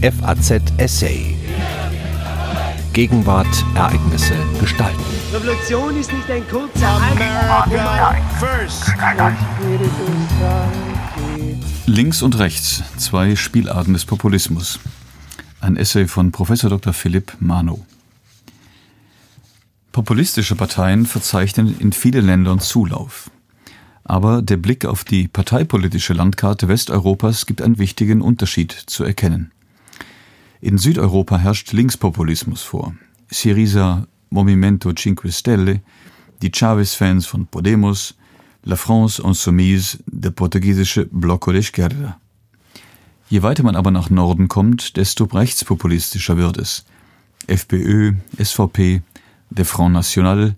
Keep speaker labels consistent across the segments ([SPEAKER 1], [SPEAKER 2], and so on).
[SPEAKER 1] FAZ Essay. Gegenwart, Ereignisse, Gestalten.
[SPEAKER 2] Revolution ist nicht ein kurzer
[SPEAKER 3] Links und rechts, zwei Spielarten des Populismus. Ein Essay von Prof. Dr. Philipp Mano. Populistische Parteien verzeichnen in vielen Ländern Zulauf. Aber der Blick auf die parteipolitische Landkarte Westeuropas gibt einen wichtigen Unterschied zu erkennen. In Südeuropa herrscht Linkspopulismus vor. Syriza Movimento Cinque Stelle, die Chavez-Fans von Podemos, La France Insoumise, der portugiesische Bloco de Esquerda. Je weiter man aber nach Norden kommt, desto rechtspopulistischer wird es. FPÖ, SVP, der Front National,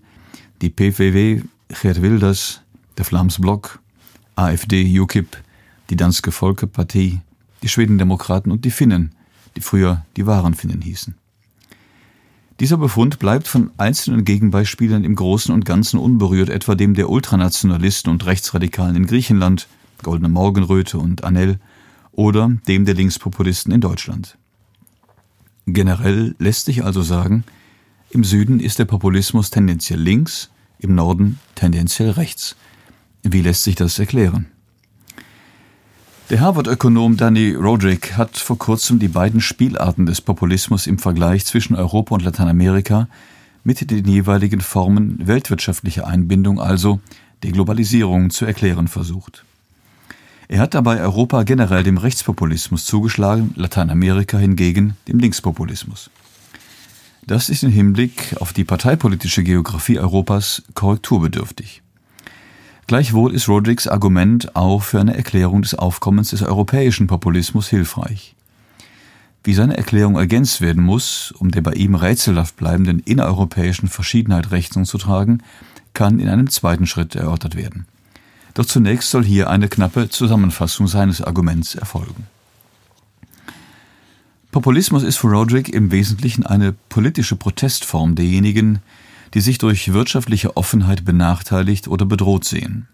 [SPEAKER 3] die PVV, Geert Wilders, der Flams Block, AfD, UKIP, die Danske Folkepartie, die Schwedendemokraten und die Finnen, die früher die wahren Finnen hießen. Dieser Befund bleibt von einzelnen Gegenbeispielen im Großen und Ganzen unberührt, etwa dem der Ultranationalisten und Rechtsradikalen in Griechenland, Goldene Morgenröte und Anel, oder dem der Linkspopulisten in Deutschland. Generell lässt sich also sagen, im Süden ist der Populismus tendenziell links, im Norden tendenziell rechts. Wie lässt sich das erklären? Der Harvard-Ökonom Danny Roderick hat vor kurzem die beiden Spielarten des Populismus im Vergleich zwischen Europa und Lateinamerika mit den jeweiligen Formen weltwirtschaftlicher Einbindung, also der Globalisierung, zu erklären versucht. Er hat dabei Europa generell dem Rechtspopulismus zugeschlagen, Lateinamerika hingegen dem Linkspopulismus. Das ist im Hinblick auf die parteipolitische Geografie Europas korrekturbedürftig. Gleichwohl ist Rodericks Argument auch für eine Erklärung des Aufkommens des europäischen Populismus hilfreich. Wie seine Erklärung ergänzt werden muss, um der bei ihm rätselhaft bleibenden innereuropäischen Verschiedenheit Rechnung zu tragen, kann in einem zweiten Schritt erörtert werden. Doch zunächst soll hier eine knappe Zusammenfassung seines Arguments erfolgen. Populismus ist für Roderick im Wesentlichen eine politische Protestform derjenigen, die sich durch wirtschaftliche Offenheit benachteiligt oder bedroht sehen.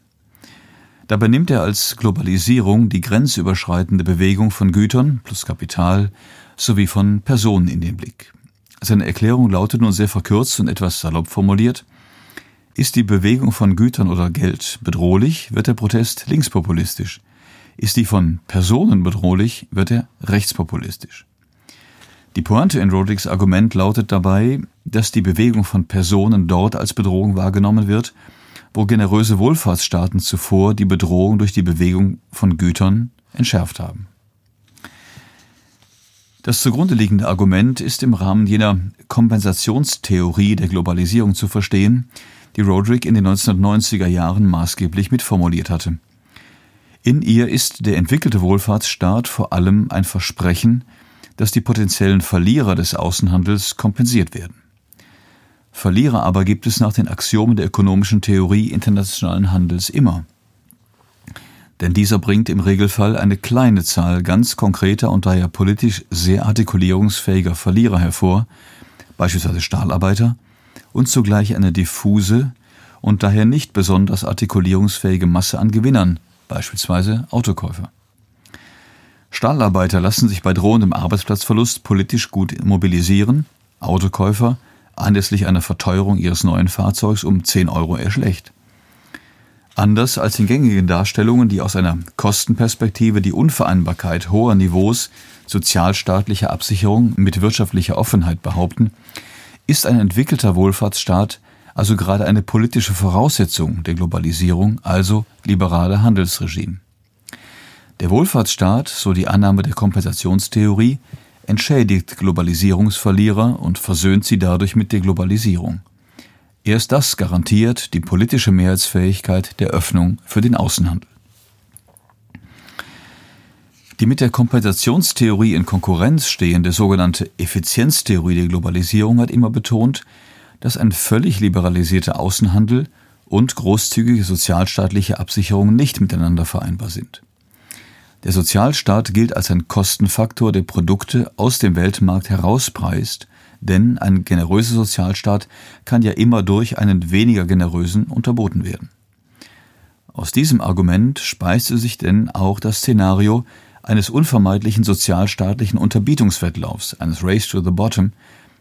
[SPEAKER 3] Dabei nimmt er als Globalisierung die grenzüberschreitende Bewegung von Gütern plus Kapital sowie von Personen in den Blick. Seine Erklärung lautet nun sehr verkürzt und etwas salopp formuliert, ist die Bewegung von Gütern oder Geld bedrohlich, wird der Protest linkspopulistisch. Ist die von Personen bedrohlich, wird er rechtspopulistisch. Die Pointe in Rodericks Argument lautet dabei, dass die Bewegung von Personen dort als Bedrohung wahrgenommen wird, wo generöse Wohlfahrtsstaaten zuvor die Bedrohung durch die Bewegung von Gütern entschärft haben. Das zugrunde liegende Argument ist im Rahmen jener Kompensationstheorie der Globalisierung zu verstehen, die Roderick in den 1990er Jahren maßgeblich mitformuliert hatte. In ihr ist der entwickelte Wohlfahrtsstaat vor allem ein Versprechen, dass die potenziellen Verlierer des Außenhandels kompensiert werden. Verlierer aber gibt es nach den Axiomen der ökonomischen Theorie internationalen Handels immer. Denn dieser bringt im Regelfall eine kleine Zahl ganz konkreter und daher politisch sehr artikulierungsfähiger Verlierer hervor, beispielsweise Stahlarbeiter, und zugleich eine diffuse und daher nicht besonders artikulierungsfähige Masse an Gewinnern, beispielsweise Autokäufer. Stahlarbeiter lassen sich bei drohendem Arbeitsplatzverlust politisch gut mobilisieren, Autokäufer anlässlich einer Verteuerung ihres neuen Fahrzeugs um 10 Euro erschlecht. Anders als in gängigen Darstellungen, die aus einer Kostenperspektive die Unvereinbarkeit hoher Niveaus sozialstaatlicher Absicherung mit wirtschaftlicher Offenheit behaupten, ist ein entwickelter Wohlfahrtsstaat also gerade eine politische Voraussetzung der Globalisierung, also liberale Handelsregime. Der Wohlfahrtsstaat, so die Annahme der Kompensationstheorie, entschädigt Globalisierungsverlierer und versöhnt sie dadurch mit der Globalisierung. Erst das garantiert die politische Mehrheitsfähigkeit der Öffnung für den Außenhandel. Die mit der Kompensationstheorie in Konkurrenz stehende sogenannte Effizienztheorie der Globalisierung hat immer betont, dass ein völlig liberalisierter Außenhandel und großzügige sozialstaatliche Absicherung nicht miteinander vereinbar sind. Der Sozialstaat gilt als ein Kostenfaktor, der Produkte aus dem Weltmarkt herauspreist, denn ein generöser Sozialstaat kann ja immer durch einen weniger generösen unterboten werden. Aus diesem Argument speiste sich denn auch das Szenario eines unvermeidlichen sozialstaatlichen Unterbietungswettlaufs, eines Race to the Bottom,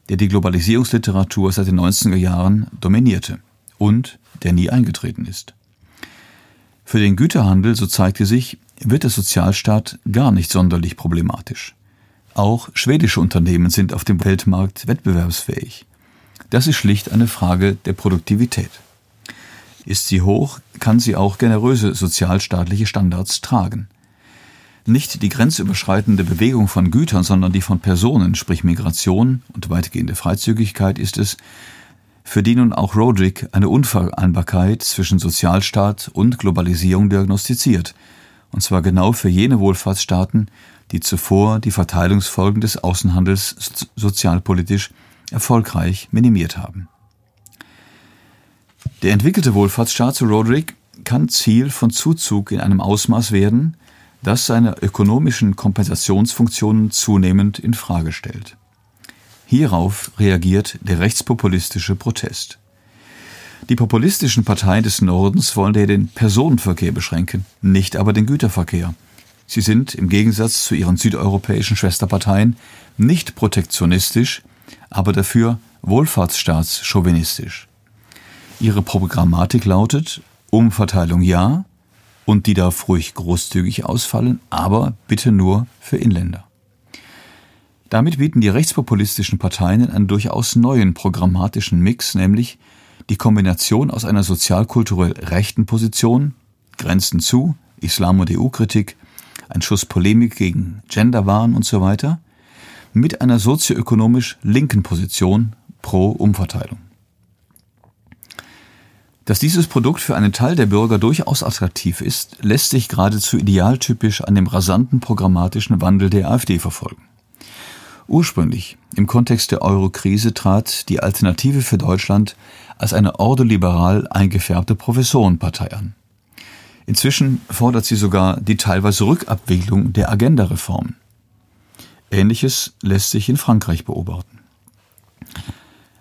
[SPEAKER 3] der die Globalisierungsliteratur seit den 90er Jahren dominierte und der nie eingetreten ist. Für den Güterhandel, so zeigte sich, wird der Sozialstaat gar nicht sonderlich problematisch. Auch schwedische Unternehmen sind auf dem Weltmarkt wettbewerbsfähig. Das ist schlicht eine Frage der Produktivität. Ist sie hoch, kann sie auch generöse sozialstaatliche Standards tragen. Nicht die grenzüberschreitende Bewegung von Gütern, sondern die von Personen, sprich Migration und weitgehende Freizügigkeit ist es, für die nun auch Roderick eine Unvereinbarkeit zwischen Sozialstaat und Globalisierung diagnostiziert, und zwar genau für jene Wohlfahrtsstaaten, die zuvor die Verteilungsfolgen des Außenhandels sozialpolitisch erfolgreich minimiert haben. Der entwickelte Wohlfahrtsstaat zu Roderick kann Ziel von Zuzug in einem Ausmaß werden, das seine ökonomischen Kompensationsfunktionen zunehmend in Frage stellt. Hierauf reagiert der rechtspopulistische Protest. Die populistischen Parteien des Nordens wollen den Personenverkehr beschränken, nicht aber den Güterverkehr. Sie sind im Gegensatz zu ihren südeuropäischen Schwesterparteien nicht protektionistisch, aber dafür wohlfahrtsstaatschauvistisch. Ihre Programmatik lautet Umverteilung ja, und die darf ruhig großzügig ausfallen, aber bitte nur für Inländer. Damit bieten die rechtspopulistischen Parteien einen durchaus neuen programmatischen Mix, nämlich die Kombination aus einer sozialkulturell rechten Position, Grenzen zu, Islam- und EU-Kritik, ein Schuss Polemik gegen Genderwahn und so weiter, mit einer sozioökonomisch linken Position pro Umverteilung. Dass dieses Produkt für einen Teil der Bürger durchaus attraktiv ist, lässt sich geradezu idealtypisch an dem rasanten programmatischen Wandel der AfD verfolgen. Ursprünglich, im Kontext der Euro-Krise, trat die Alternative für Deutschland als eine ordoliberal eingefärbte Professorenpartei an. Inzwischen fordert sie sogar die teilweise Rückabwicklung der Agenda-Reformen. Ähnliches lässt sich in Frankreich beobachten.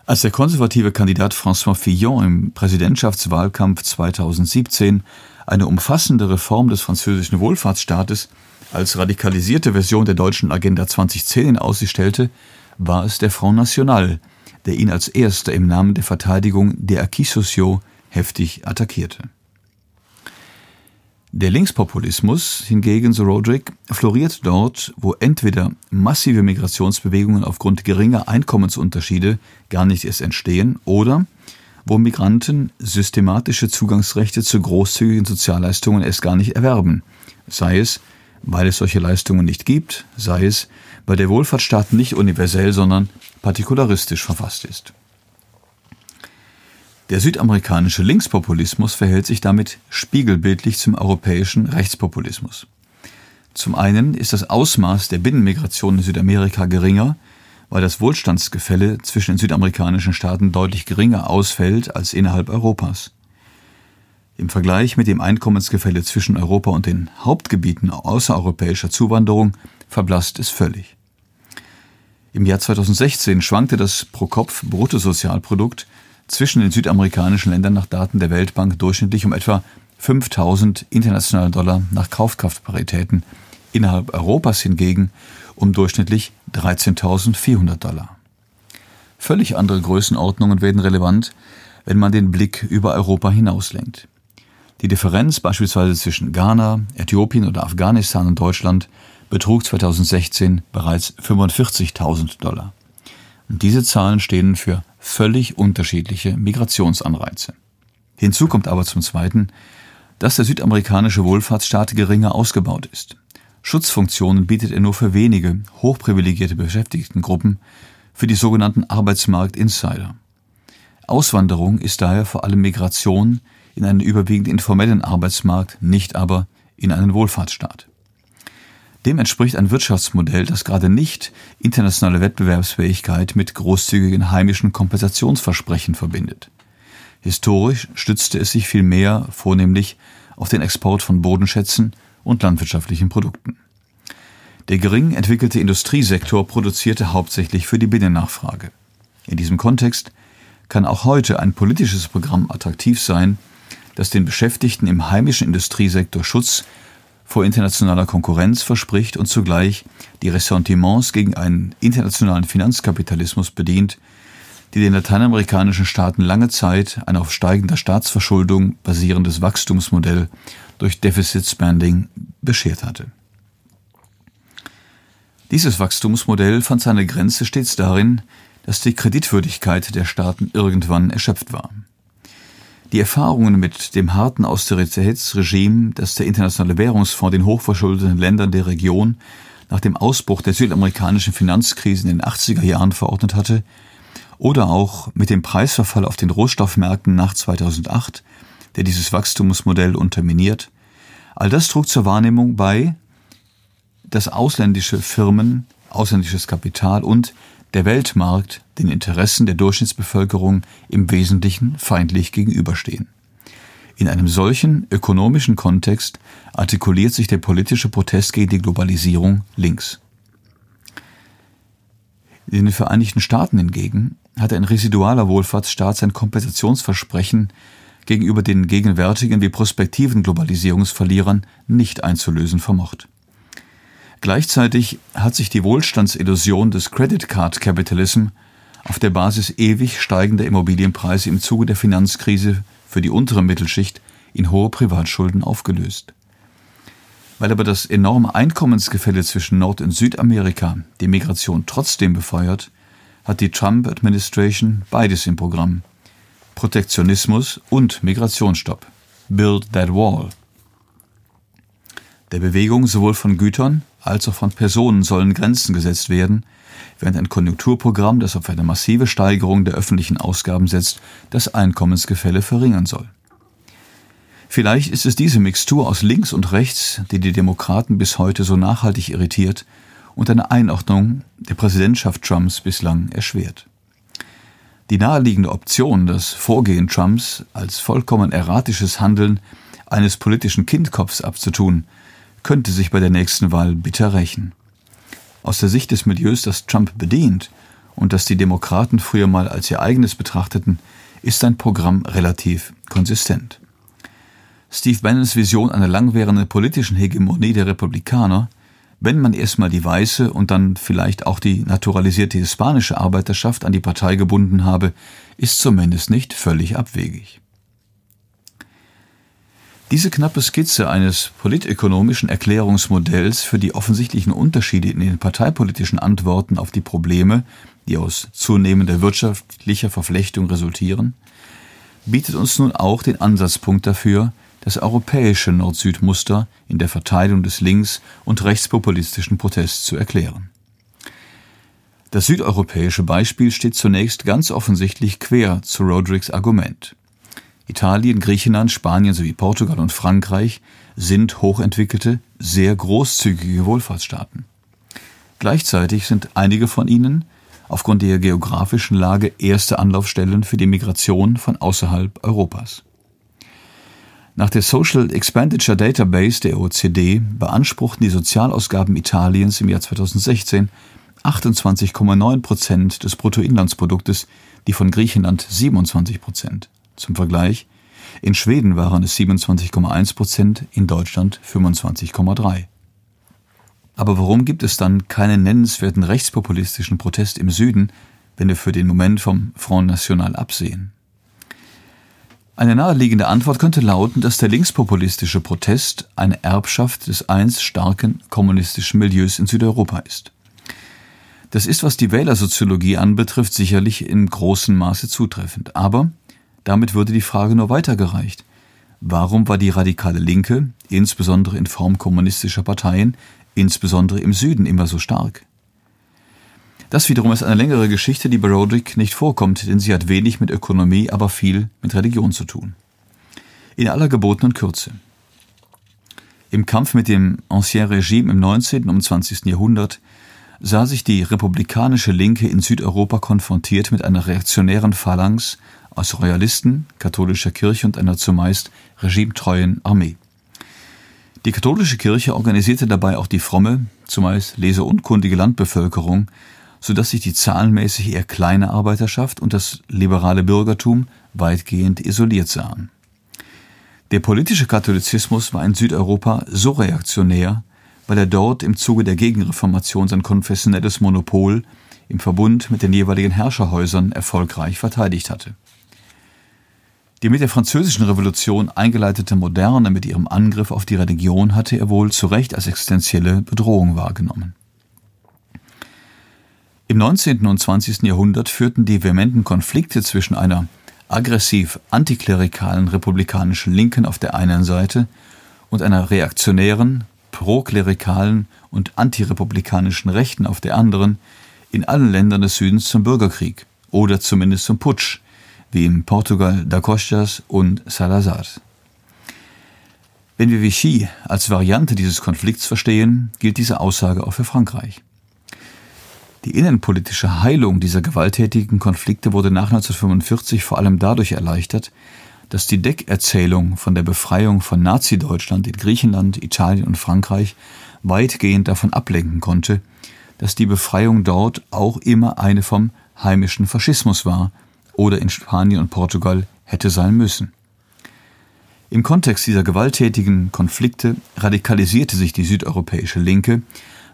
[SPEAKER 3] Als der konservative Kandidat François Fillon im Präsidentschaftswahlkampf 2017 eine umfassende Reform des französischen Wohlfahrtsstaates als radikalisierte Version der deutschen Agenda 2010 in Aussicht stellte, war es der Front National, der ihn als erster im Namen der Verteidigung der Acquis sociaux heftig attackierte. Der Linkspopulismus hingegen, so Roderick, floriert dort, wo entweder massive Migrationsbewegungen aufgrund geringer Einkommensunterschiede gar nicht erst entstehen oder wo Migranten systematische Zugangsrechte zu großzügigen Sozialleistungen erst gar nicht erwerben, sei es, weil es solche Leistungen nicht gibt, sei es, weil der Wohlfahrtsstaat nicht universell, sondern partikularistisch verfasst ist. Der südamerikanische Linkspopulismus verhält sich damit spiegelbildlich zum europäischen Rechtspopulismus. Zum einen ist das Ausmaß der Binnenmigration in Südamerika geringer, weil das Wohlstandsgefälle zwischen den südamerikanischen Staaten deutlich geringer ausfällt als innerhalb Europas. Im Vergleich mit dem Einkommensgefälle zwischen Europa und den Hauptgebieten außereuropäischer Zuwanderung verblasst es völlig. Im Jahr 2016 schwankte das Pro-Kopf-Bruttosozialprodukt zwischen den südamerikanischen Ländern nach Daten der Weltbank durchschnittlich um etwa 5000 internationale Dollar nach Kaufkraftparitäten, innerhalb Europas hingegen um durchschnittlich 13.400 Dollar. Völlig andere Größenordnungen werden relevant, wenn man den Blick über Europa hinauslenkt. Die Differenz beispielsweise zwischen Ghana, Äthiopien oder Afghanistan und Deutschland betrug 2016 bereits 45.000 Dollar. Und diese Zahlen stehen für völlig unterschiedliche Migrationsanreize. Hinzu kommt aber zum Zweiten, dass der südamerikanische Wohlfahrtsstaat geringer ausgebaut ist. Schutzfunktionen bietet er nur für wenige hochprivilegierte Beschäftigtengruppen, für die sogenannten Arbeitsmarkt-Insider. Auswanderung ist daher vor allem Migration in einen überwiegend informellen Arbeitsmarkt, nicht aber in einen Wohlfahrtsstaat. Dem entspricht ein Wirtschaftsmodell, das gerade nicht internationale Wettbewerbsfähigkeit mit großzügigen heimischen Kompensationsversprechen verbindet. Historisch stützte es sich vielmehr vornehmlich auf den Export von Bodenschätzen und landwirtschaftlichen Produkten. Der gering entwickelte Industriesektor produzierte hauptsächlich für die Binnennachfrage. In diesem Kontext kann auch heute ein politisches Programm attraktiv sein, das den Beschäftigten im heimischen Industriesektor Schutz vor internationaler Konkurrenz verspricht und zugleich die Ressentiments gegen einen internationalen Finanzkapitalismus bedient, die den lateinamerikanischen Staaten lange Zeit ein auf steigender Staatsverschuldung basierendes Wachstumsmodell durch Deficit Spending beschert hatte. Dieses Wachstumsmodell fand seine Grenze stets darin, dass die Kreditwürdigkeit der Staaten irgendwann erschöpft war. Die Erfahrungen mit dem harten Austeritätsregime, das der Internationale Währungsfonds den hochverschuldeten Ländern der Region nach dem Ausbruch der südamerikanischen Finanzkrise in den 80er Jahren verordnet hatte, oder auch mit dem Preisverfall auf den Rohstoffmärkten nach 2008, der dieses Wachstumsmodell unterminiert, all das trug zur Wahrnehmung bei, dass ausländische Firmen, ausländisches Kapital und der Weltmarkt den Interessen der Durchschnittsbevölkerung im Wesentlichen feindlich gegenüberstehen. In einem solchen ökonomischen Kontext artikuliert sich der politische Protest gegen die Globalisierung links. In den Vereinigten Staaten hingegen hat ein residualer Wohlfahrtsstaat sein Kompensationsversprechen gegenüber den gegenwärtigen wie prospektiven Globalisierungsverlierern nicht einzulösen vermocht. Gleichzeitig hat sich die Wohlstandsillusion des Credit Card Capitalism auf der Basis ewig steigender Immobilienpreise im Zuge der Finanzkrise für die untere Mittelschicht in hohe Privatschulden aufgelöst. Weil aber das enorme Einkommensgefälle zwischen Nord- und Südamerika die Migration trotzdem befeuert, hat die Trump-Administration beides im Programm. Protektionismus und Migrationsstopp. Build that wall. Der Bewegung sowohl von Gütern als auch von Personen sollen Grenzen gesetzt werden, während ein Konjunkturprogramm, das auf eine massive Steigerung der öffentlichen Ausgaben setzt, das Einkommensgefälle verringern soll. Vielleicht ist es diese Mixtur aus links und rechts, die die Demokraten bis heute so nachhaltig irritiert und eine Einordnung der Präsidentschaft Trumps bislang erschwert. Die naheliegende Option, das Vorgehen Trumps als vollkommen erratisches Handeln eines politischen Kindkopfs abzutun, könnte sich bei der nächsten Wahl bitter rächen. Aus der Sicht des Milieus, das Trump bedient und das die Demokraten früher mal als ihr eigenes betrachteten, ist sein Programm relativ konsistent. Steve Bannons Vision einer langwährenden politischen Hegemonie der Republikaner, wenn man erstmal die weiße und dann vielleicht auch die naturalisierte hispanische Arbeiterschaft an die Partei gebunden habe, ist zumindest nicht völlig abwegig. Diese knappe Skizze eines politökonomischen Erklärungsmodells für die offensichtlichen Unterschiede in den parteipolitischen Antworten auf die Probleme, die aus zunehmender wirtschaftlicher Verflechtung resultieren, bietet uns nun auch den Ansatzpunkt dafür, das europäische Nord-Süd-Muster in der Verteilung des links- und rechtspopulistischen Protests zu erklären. Das südeuropäische Beispiel steht zunächst ganz offensichtlich quer zu Rodericks Argument. Italien, Griechenland, Spanien sowie Portugal und Frankreich sind hochentwickelte, sehr großzügige Wohlfahrtsstaaten. Gleichzeitig sind einige von ihnen aufgrund der geografischen Lage erste Anlaufstellen für die Migration von außerhalb Europas. Nach der Social Expenditure Database der OECD beanspruchten die Sozialausgaben Italiens im Jahr 2016 28,9 Prozent des Bruttoinlandsproduktes, die von Griechenland 27 Prozent. Zum Vergleich, in Schweden waren es 27,1 Prozent, in Deutschland 25,3. Aber warum gibt es dann keinen nennenswerten rechtspopulistischen Protest im Süden, wenn wir für den Moment vom Front National absehen? Eine naheliegende Antwort könnte lauten, dass der linkspopulistische Protest eine Erbschaft des einst starken kommunistischen Milieus in Südeuropa ist. Das ist, was die Wählersoziologie anbetrifft, sicherlich in großem Maße zutreffend. Aber damit würde die Frage nur weitergereicht. Warum war die radikale Linke, insbesondere in Form kommunistischer Parteien, insbesondere im Süden immer so stark? Das wiederum ist eine längere Geschichte, die bei Roderick nicht vorkommt, denn sie hat wenig mit Ökonomie, aber viel mit Religion zu tun. In aller gebotenen Kürze. Im Kampf mit dem Ancien Regime im 19. und 20. Jahrhundert sah sich die republikanische Linke in Südeuropa konfrontiert mit einer reaktionären Phalanx aus Royalisten, katholischer Kirche und einer zumeist regimetreuen Armee. Die katholische Kirche organisierte dabei auch die fromme, zumeist leseunkundige Landbevölkerung, so dass sich die zahlenmäßig eher kleine Arbeiterschaft und das liberale Bürgertum weitgehend isoliert sahen. Der politische Katholizismus war in Südeuropa so reaktionär, weil er dort im Zuge der Gegenreformation sein konfessionelles Monopol im Verbund mit den jeweiligen Herrscherhäusern erfolgreich verteidigt hatte. Die mit der Französischen Revolution eingeleitete Moderne mit ihrem Angriff auf die Religion hatte er wohl zu Recht als existenzielle Bedrohung wahrgenommen. Im 19. und 20. Jahrhundert führten die vehementen Konflikte zwischen einer aggressiv antiklerikalen republikanischen Linken auf der einen Seite und einer reaktionären, proklerikalen und antirepublikanischen Rechten auf der anderen in allen Ländern des Südens zum Bürgerkrieg oder zumindest zum Putsch, wie in Portugal da Costas und Salazar. Wenn wir Vichy als Variante dieses Konflikts verstehen, gilt diese Aussage auch für Frankreich. Die innenpolitische Heilung dieser gewalttätigen Konflikte wurde nach 1945 vor allem dadurch erleichtert, dass die Deckerzählung von der Befreiung von Nazi-Deutschland in Griechenland, Italien und Frankreich weitgehend davon ablenken konnte, dass die Befreiung dort auch immer eine vom heimischen Faschismus war oder in Spanien und Portugal hätte sein müssen. Im Kontext dieser gewalttätigen Konflikte radikalisierte sich die südeuropäische Linke,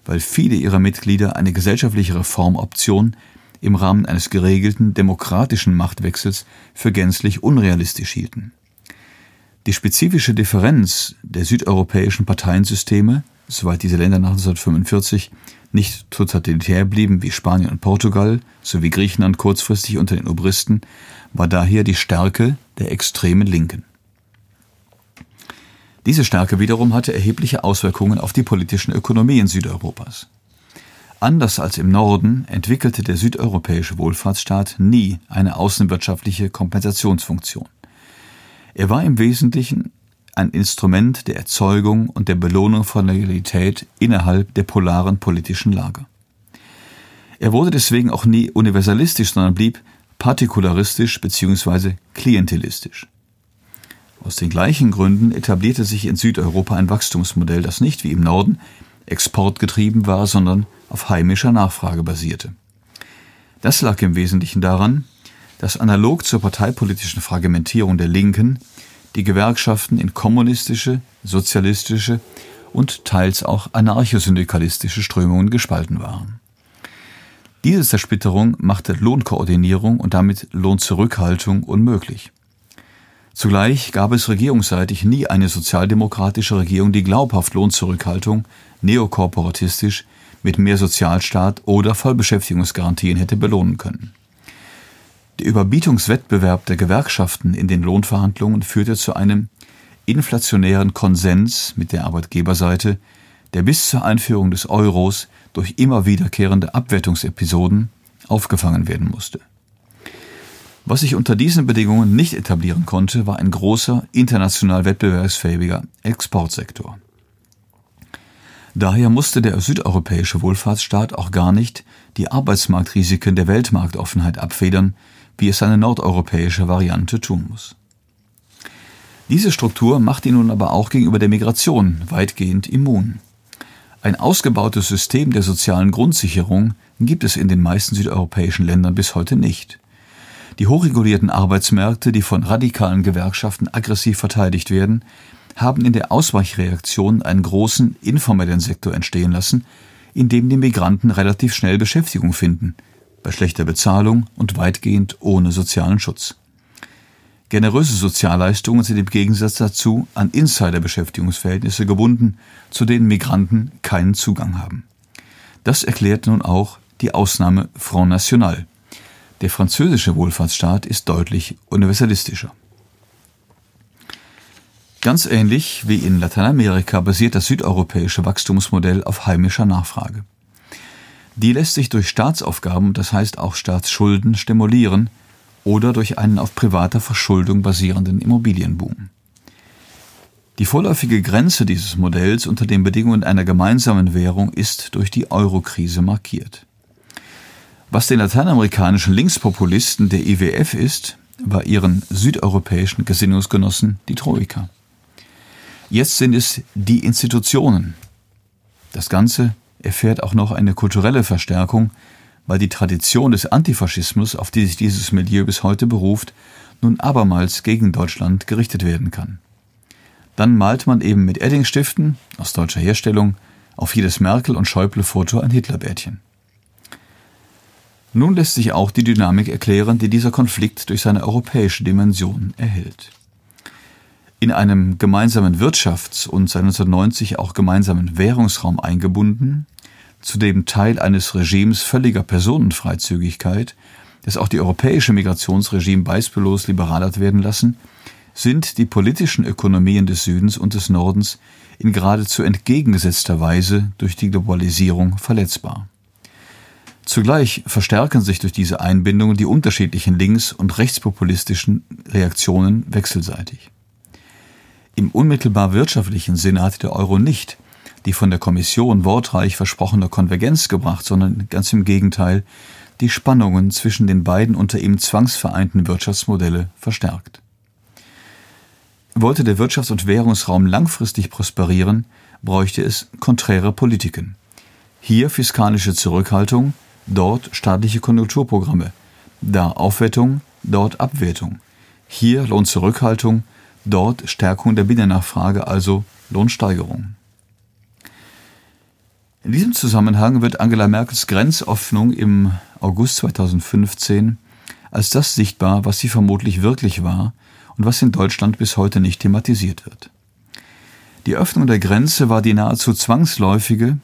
[SPEAKER 3] weil viele ihrer Mitglieder eine gesellschaftliche Reformoption im Rahmen eines geregelten demokratischen Machtwechsels für gänzlich unrealistisch hielten. Die spezifische Differenz der südeuropäischen Parteiensysteme, soweit diese Länder nach 1945 nicht totalitär blieben wie Spanien und Portugal sowie Griechenland kurzfristig unter den Obristen, war daher die Stärke der extremen Linken. Diese Stärke wiederum hatte erhebliche Auswirkungen auf die politischen Ökonomien Südeuropas. Anders als im Norden entwickelte der südeuropäische Wohlfahrtsstaat nie eine außenwirtschaftliche Kompensationsfunktion. Er war im Wesentlichen ein Instrument der Erzeugung und der Belohnung von Loyalität innerhalb der polaren politischen Lage. Er wurde deswegen auch nie universalistisch, sondern blieb partikularistisch bzw. klientelistisch. Aus den gleichen Gründen etablierte sich in Südeuropa ein Wachstumsmodell, das nicht wie im Norden exportgetrieben war, sondern auf heimischer Nachfrage basierte. Das lag im Wesentlichen daran, dass analog zur parteipolitischen Fragmentierung der Linken die Gewerkschaften in kommunistische, sozialistische und teils auch anarchosyndikalistische Strömungen gespalten waren. Diese Zersplitterung machte Lohnkoordinierung und damit Lohnzurückhaltung unmöglich. Zugleich gab es regierungsseitig nie eine sozialdemokratische Regierung, die glaubhaft Lohnzurückhaltung neokorporatistisch mit mehr Sozialstaat oder Vollbeschäftigungsgarantien hätte belohnen können. Der Überbietungswettbewerb der Gewerkschaften in den Lohnverhandlungen führte zu einem inflationären Konsens mit der Arbeitgeberseite, der bis zur Einführung des Euros durch immer wiederkehrende Abwertungsepisoden aufgefangen werden musste. Was sich unter diesen Bedingungen nicht etablieren konnte, war ein großer, international wettbewerbsfähiger Exportsektor. Daher musste der südeuropäische Wohlfahrtsstaat auch gar nicht die Arbeitsmarktrisiken der Weltmarktoffenheit abfedern, wie es seine nordeuropäische Variante tun muss. Diese Struktur macht ihn nun aber auch gegenüber der Migration weitgehend immun. Ein ausgebautes System der sozialen Grundsicherung gibt es in den meisten südeuropäischen Ländern bis heute nicht. Die hochregulierten Arbeitsmärkte, die von radikalen Gewerkschaften aggressiv verteidigt werden, haben in der Ausweichreaktion einen großen informellen Sektor entstehen lassen, in dem die Migranten relativ schnell Beschäftigung finden, bei schlechter Bezahlung und weitgehend ohne sozialen Schutz. Generöse Sozialleistungen sind im Gegensatz dazu an Insider-Beschäftigungsverhältnisse gebunden, zu denen Migranten keinen Zugang haben. Das erklärt nun auch die Ausnahme Front National. Der französische Wohlfahrtsstaat ist deutlich universalistischer. Ganz ähnlich wie in Lateinamerika basiert das südeuropäische Wachstumsmodell auf heimischer Nachfrage. Die lässt sich durch Staatsaufgaben, das heißt auch Staatsschulden, stimulieren oder durch einen auf privater Verschuldung basierenden Immobilienboom. Die vorläufige Grenze dieses Modells unter den Bedingungen einer gemeinsamen Währung ist durch die Eurokrise markiert. Was den lateinamerikanischen Linkspopulisten der IWF ist, war ihren südeuropäischen Gesinnungsgenossen die Troika. Jetzt sind es die Institutionen. Das Ganze erfährt auch noch eine kulturelle Verstärkung, weil die Tradition des Antifaschismus, auf die sich dieses Milieu bis heute beruft, nun abermals gegen Deutschland gerichtet werden kann. dann malt man eben mit Eddingsstiften aus deutscher Herstellung auf jedes Merkel- und Schäuble-Foto ein Hitlerbärtchen. Nun lässt sich auch die Dynamik erklären, die dieser Konflikt durch seine europäische Dimension erhält. In einem gemeinsamen Wirtschafts- und seit 1990 auch gemeinsamen Währungsraum eingebunden, zudem Teil eines Regimes völliger Personenfreizügigkeit, das auch die europäische Migrationsregime beispiellos liberal hat werden lassen, sind die politischen Ökonomien des Südens und des Nordens in geradezu entgegengesetzter Weise durch die Globalisierung verletzbar. Zugleich verstärken sich durch diese Einbindungen die unterschiedlichen links- und rechtspopulistischen Reaktionen wechselseitig. Im unmittelbar wirtschaftlichen Sinne hat der Euro nicht die von der Kommission wortreich versprochene Konvergenz gebracht, sondern ganz im Gegenteil die Spannungen zwischen den beiden unter ihm zwangsvereinten Wirtschaftsmodelle verstärkt. Wollte der Wirtschafts- und Währungsraum langfristig prosperieren, bräuchte es konträre Politiken. Hier fiskalische Zurückhaltung, dort staatliche Konjunkturprogramme, da Aufwertung, dort Abwertung. Hier Lohnzurückhaltung, dort Stärkung der Binnennachfrage, also Lohnsteigerung. In diesem Zusammenhang wird Angela Merkels Grenzöffnung im August 2015 als das sichtbar, was sie vermutlich wirklich war und was in Deutschland bis heute nicht thematisiert wird. Die Öffnung der Grenze war die nahezu zwangsläufige,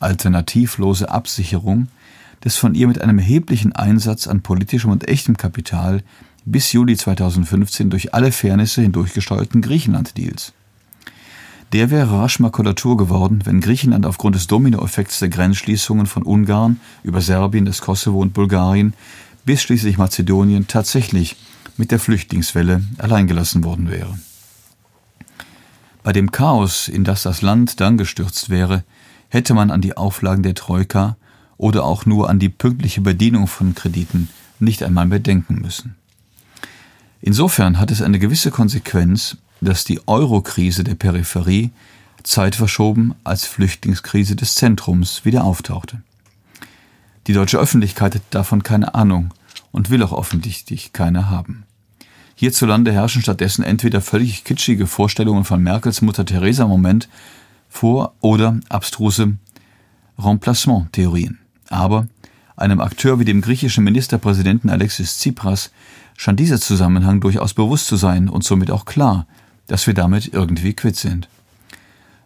[SPEAKER 3] alternativlose Absicherung des von ihr mit einem erheblichen Einsatz an politischem und echtem Kapital bis Juli 2015 durch alle Fairnisse hindurchgesteuerten Griechenland-Deals. Der wäre rasch Makulatur geworden, wenn Griechenland aufgrund des Dominoeffekts der Grenzschließungen von Ungarn über Serbien, das Kosovo und Bulgarien bis schließlich Mazedonien tatsächlich mit der Flüchtlingswelle alleingelassen worden wäre. Bei dem Chaos, in das das Land dann gestürzt wäre, hätte man an die Auflagen der Troika oder auch nur an die pünktliche Bedienung von Krediten nicht einmal mehr denken müssen. Insofern hat es eine gewisse Konsequenz, dass die Eurokrise der Peripherie zeitverschoben als Flüchtlingskrise des Zentrums wieder auftauchte. Die deutsche Öffentlichkeit hat davon keine Ahnung und will auch offensichtlich keine haben. Hierzulande herrschen stattdessen entweder völlig kitschige Vorstellungen von Merkels Mutter Theresa Moment vor oder abstruse Remplacement-Theorien. Aber einem Akteur wie dem griechischen Ministerpräsidenten Alexis Tsipras scheint dieser Zusammenhang durchaus bewusst zu sein und somit auch klar, dass wir damit irgendwie quitt sind.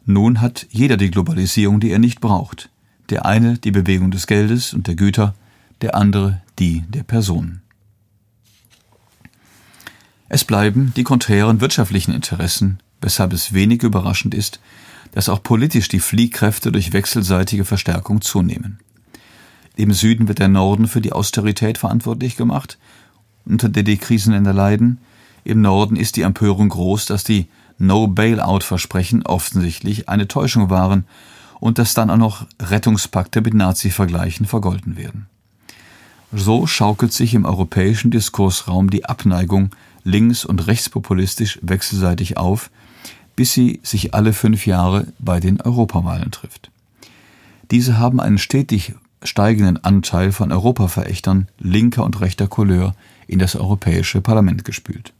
[SPEAKER 3] Nun hat jeder die Globalisierung, die er nicht braucht. Der eine die Bewegung des Geldes und der Güter, der andere die der Personen. Es bleiben die konträren wirtschaftlichen Interessen, weshalb es wenig überraschend ist, dass auch politisch die Fliehkräfte durch wechselseitige Verstärkung zunehmen. Im Süden wird der Norden für die Austerität verantwortlich gemacht, unter der die Krisenländer leiden. Im Norden ist die Empörung groß, dass die No-Bailout-Versprechen offensichtlich eine Täuschung waren und dass dann auch noch Rettungspakte mit Nazi-Vergleichen vergolten werden. So schaukelt sich im europäischen Diskursraum die Abneigung links- und rechtspopulistisch wechselseitig auf, bis sie sich alle fünf Jahre bei den Europawahlen trifft. Diese haben einen stetig steigenden Anteil von Europaverächtern linker und rechter Couleur in das Europäische Parlament gespült.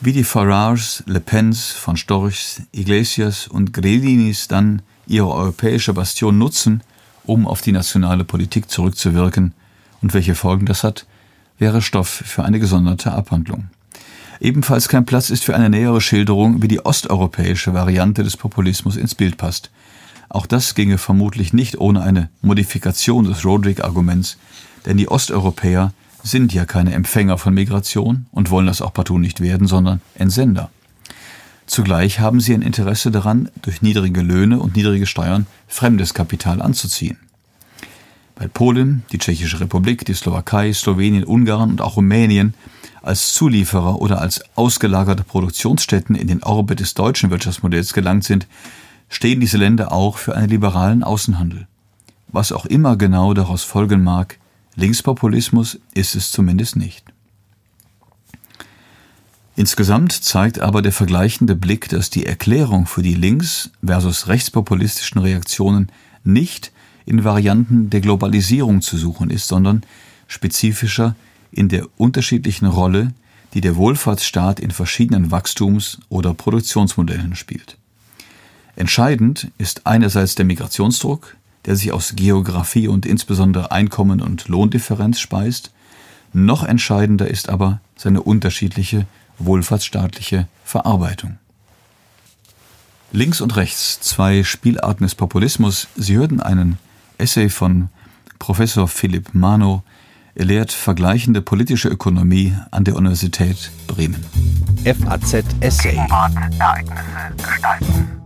[SPEAKER 3] Wie die Farages, Le Pens, von Storchs, Iglesias und Gredinis dann ihre europäische Bastion nutzen, um auf die nationale Politik zurückzuwirken und welche Folgen das hat, wäre Stoff für eine gesonderte Abhandlung. Ebenfalls kein Platz ist für eine nähere Schilderung, wie die osteuropäische Variante des Populismus ins Bild passt. Auch das ginge vermutlich nicht ohne eine Modifikation des Roderick-Arguments, denn die Osteuropäer sind ja keine Empfänger von Migration und wollen das auch partout nicht werden, sondern Entsender. Zugleich haben sie ein Interesse daran, durch niedrige Löhne und niedrige Steuern fremdes Kapital anzuziehen. Weil Polen, die Tschechische Republik, die Slowakei, Slowenien, Ungarn und auch Rumänien als Zulieferer oder als ausgelagerte Produktionsstätten in den Orbit des deutschen Wirtschaftsmodells gelangt sind, stehen diese Länder auch für einen liberalen Außenhandel. Was auch immer genau daraus folgen mag, Linkspopulismus ist es zumindest nicht. Insgesamt zeigt aber der vergleichende Blick, dass die Erklärung für die links- versus rechtspopulistischen Reaktionen nicht in Varianten der Globalisierung zu suchen ist, sondern spezifischer in der unterschiedlichen Rolle, die der Wohlfahrtsstaat in verschiedenen Wachstums- oder Produktionsmodellen spielt. Entscheidend ist einerseits der Migrationsdruck, der sich aus Geografie und insbesondere Einkommen- und Lohndifferenz speist, noch entscheidender ist aber seine unterschiedliche wohlfahrtsstaatliche Verarbeitung. Links und rechts, zwei Spielarten des Populismus. Sie hörten einen Essay von Professor Philipp Mano. Er lehrt vergleichende politische Ökonomie an der Universität Bremen.
[SPEAKER 1] FAZ Essay.
[SPEAKER 4] Gegenwart, Ereignisse gestalten.